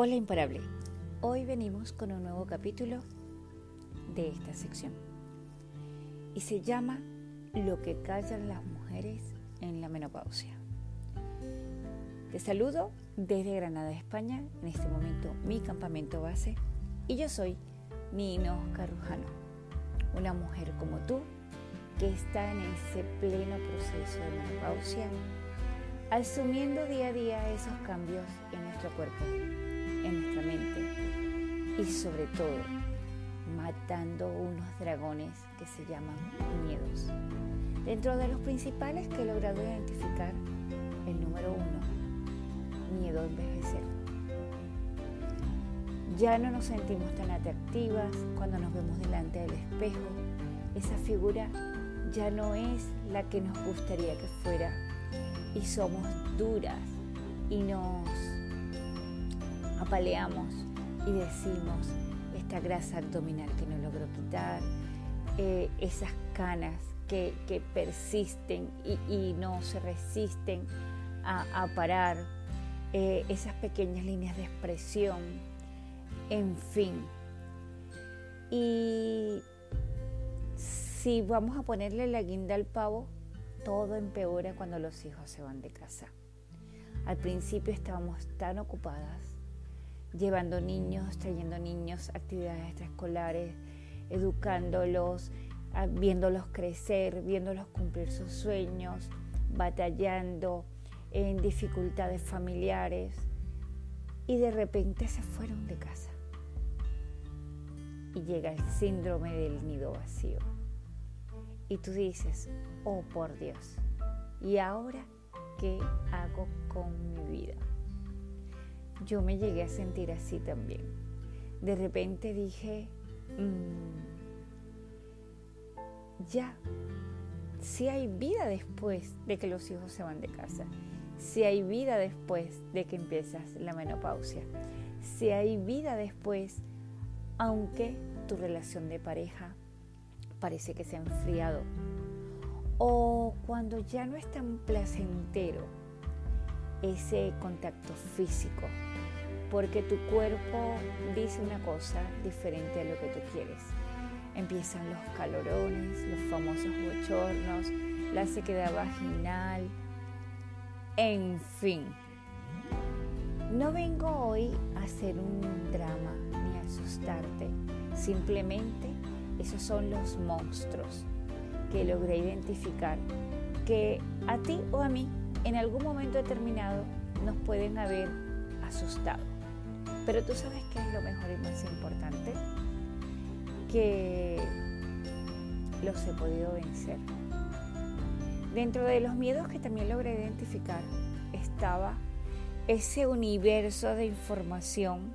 Hola imparable, hoy venimos con un nuevo capítulo de esta sección. Y se llama Lo que callan las mujeres en la menopausia. Te saludo desde Granada, España, en este momento mi campamento base. Y yo soy Nino Carujano, una mujer como tú que está en ese pleno proceso de menopausia, asumiendo día a día esos cambios en nuestro cuerpo en nuestra mente y sobre todo matando unos dragones que se llaman miedos. Dentro de los principales que he logrado identificar, el número uno, miedo a envejecer. Ya no nos sentimos tan atractivas cuando nos vemos delante del espejo. Esa figura ya no es la que nos gustaría que fuera y somos duras y nos apaleamos y decimos esta grasa abdominal que no logro quitar, eh, esas canas que, persisten y, no se resisten a, parar, eh, esas pequeñas líneas de expresión, en fin. Y si vamos a ponerle la guinda al pavo, todo empeora cuando los hijos se van de casa. Al principio estábamos tan ocupadas llevando niños, trayendo niños, actividades extraescolares, educándolos, viéndolos crecer, viéndolos cumplir sus sueños, batallando en dificultades familiares y de repente se fueron de casa. Y llega el síndrome del nido vacío. Y tú dices, oh por Dios, ¿y ahora qué hago con mi vida? Yo me llegué a sentir así también. De repente dije, mm, ya, si hay vida después de que los hijos se van de casa, si hay vida después de que empiezas la menopausia, si hay vida después, aunque tu relación de pareja parece que se ha enfriado, o cuando ya no es tan placentero ese contacto físico, porque tu cuerpo dice una cosa diferente a lo que tú quieres. Empiezan los calorones, los famosos bochornos, la sequedad vaginal, en fin. No vengo hoy a hacer un drama ni a asustarte, simplemente esos son los monstruos que logré identificar que a ti o a mí en algún momento determinado nos pueden haber asustado. Pero tú sabes qué es lo mejor y más importante, que los he podido vencer. Dentro de los miedos que también logré identificar estaba ese universo de información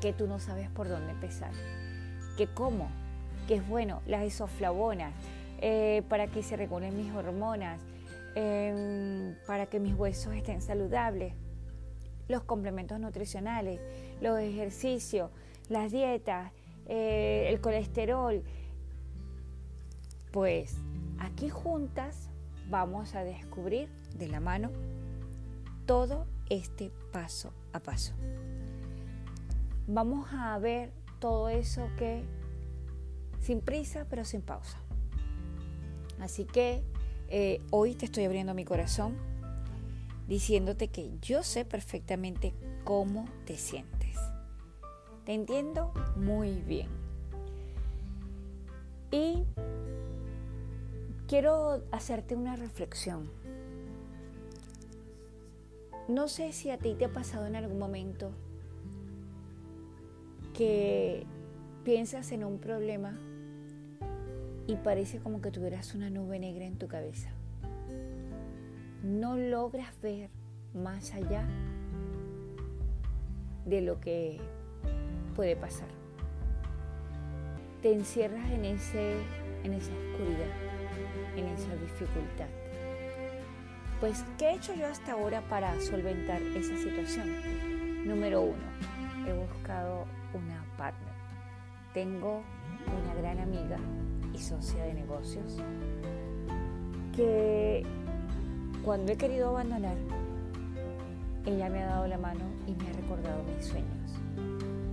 que tú no sabes por dónde empezar. Que cómo, que es bueno, las isoflavonas, eh, para que se regulen mis hormonas, em, para que mis huesos estén saludables, los complementos nutricionales, los ejercicios, las dietas, eh, el colesterol. Pues aquí juntas vamos a descubrir de la mano todo este paso a paso. Vamos a ver todo eso que sin prisa pero sin pausa. Así que eh, hoy te estoy abriendo mi corazón diciéndote que yo sé perfectamente cómo te sientes. Te entiendo muy bien. Y quiero hacerte una reflexión. No sé si a ti te ha pasado en algún momento que piensas en un problema y parece como que tuvieras una nube negra en tu cabeza no logras ver más allá de lo que puede pasar. Te encierras en, ese, en esa oscuridad, en esa dificultad. Pues, ¿qué he hecho yo hasta ahora para solventar esa situación? Número uno, he buscado una partner. Tengo una gran amiga y socia de negocios que cuando he querido abandonar, ella me ha dado la mano y me ha recordado mis sueños.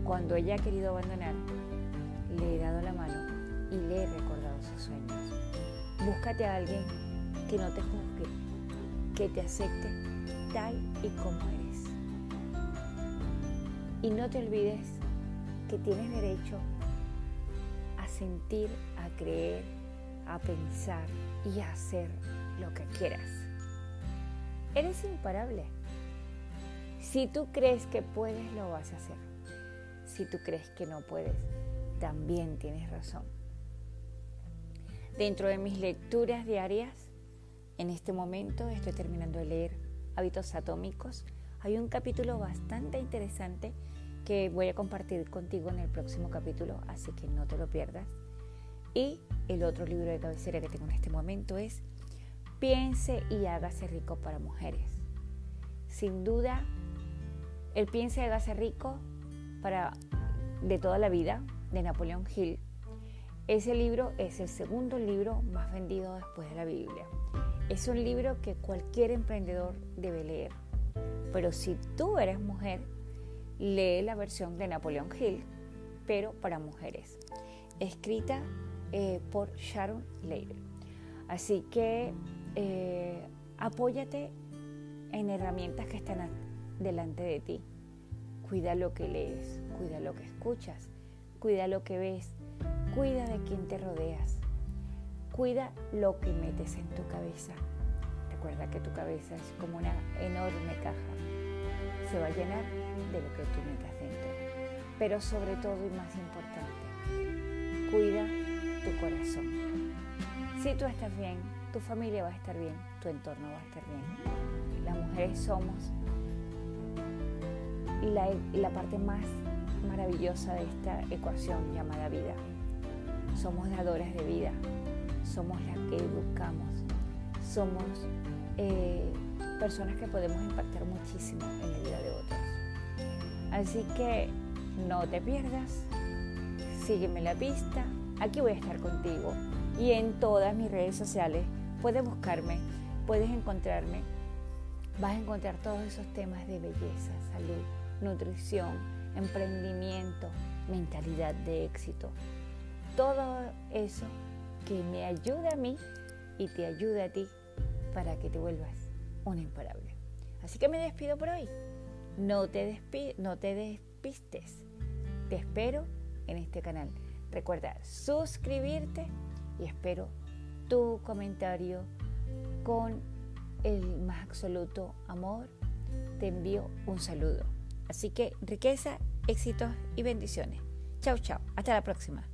Cuando ella ha querido abandonar, le he dado la mano y le he recordado sus sueños. Búscate a alguien que no te juzgue, que te acepte tal y como eres. Y no te olvides que tienes derecho a sentir, a creer, a pensar y a hacer lo que quieras. Eres imparable. Si tú crees que puedes, lo vas a hacer. Si tú crees que no puedes, también tienes razón. Dentro de mis lecturas diarias, en este momento estoy terminando de leer Hábitos Atómicos. Hay un capítulo bastante interesante que voy a compartir contigo en el próximo capítulo, así que no te lo pierdas. Y el otro libro de cabecera que tengo en este momento es Piense y hágase rico para mujeres. Sin duda, el Piense y hágase rico para de toda la vida de Napoleón Hill. Ese libro es el segundo libro más vendido después de la Biblia. Es un libro que cualquier emprendedor debe leer. Pero si tú eres mujer, lee la versión de Napoleón Hill, pero para mujeres, escrita eh, por Sharon Leibel. Así que eh, apóyate en herramientas que están delante de ti. Cuida lo que lees, cuida lo que escuchas, cuida lo que ves, cuida de quien te rodeas, cuida lo que metes en tu cabeza. Recuerda que tu cabeza es como una enorme caja. Se va a llenar de lo que tú metas dentro. Pero sobre todo y más importante, cuida tu corazón. Si tú estás bien, tu familia va a estar bien, tu entorno va a estar bien. Las mujeres somos la, la parte más maravillosa de esta ecuación llamada vida. Somos dadoras de vida, somos las que educamos, somos eh, personas que podemos impactar muchísimo en la vida de otros. Así que no te pierdas, sígueme la pista, aquí voy a estar contigo y en todas mis redes sociales puedes buscarme, puedes encontrarme, vas a encontrar todos esos temas de belleza, salud, nutrición, emprendimiento, mentalidad de éxito. Todo eso que me ayuda a mí y te ayuda a ti para que te vuelvas un imparable. Así que me despido por hoy. No te, no te despistes. Te espero en este canal. Recuerda suscribirte y espero tu comentario con el más absoluto amor. Te envío un saludo. Así que riqueza, éxitos y bendiciones. Chao, chao. Hasta la próxima.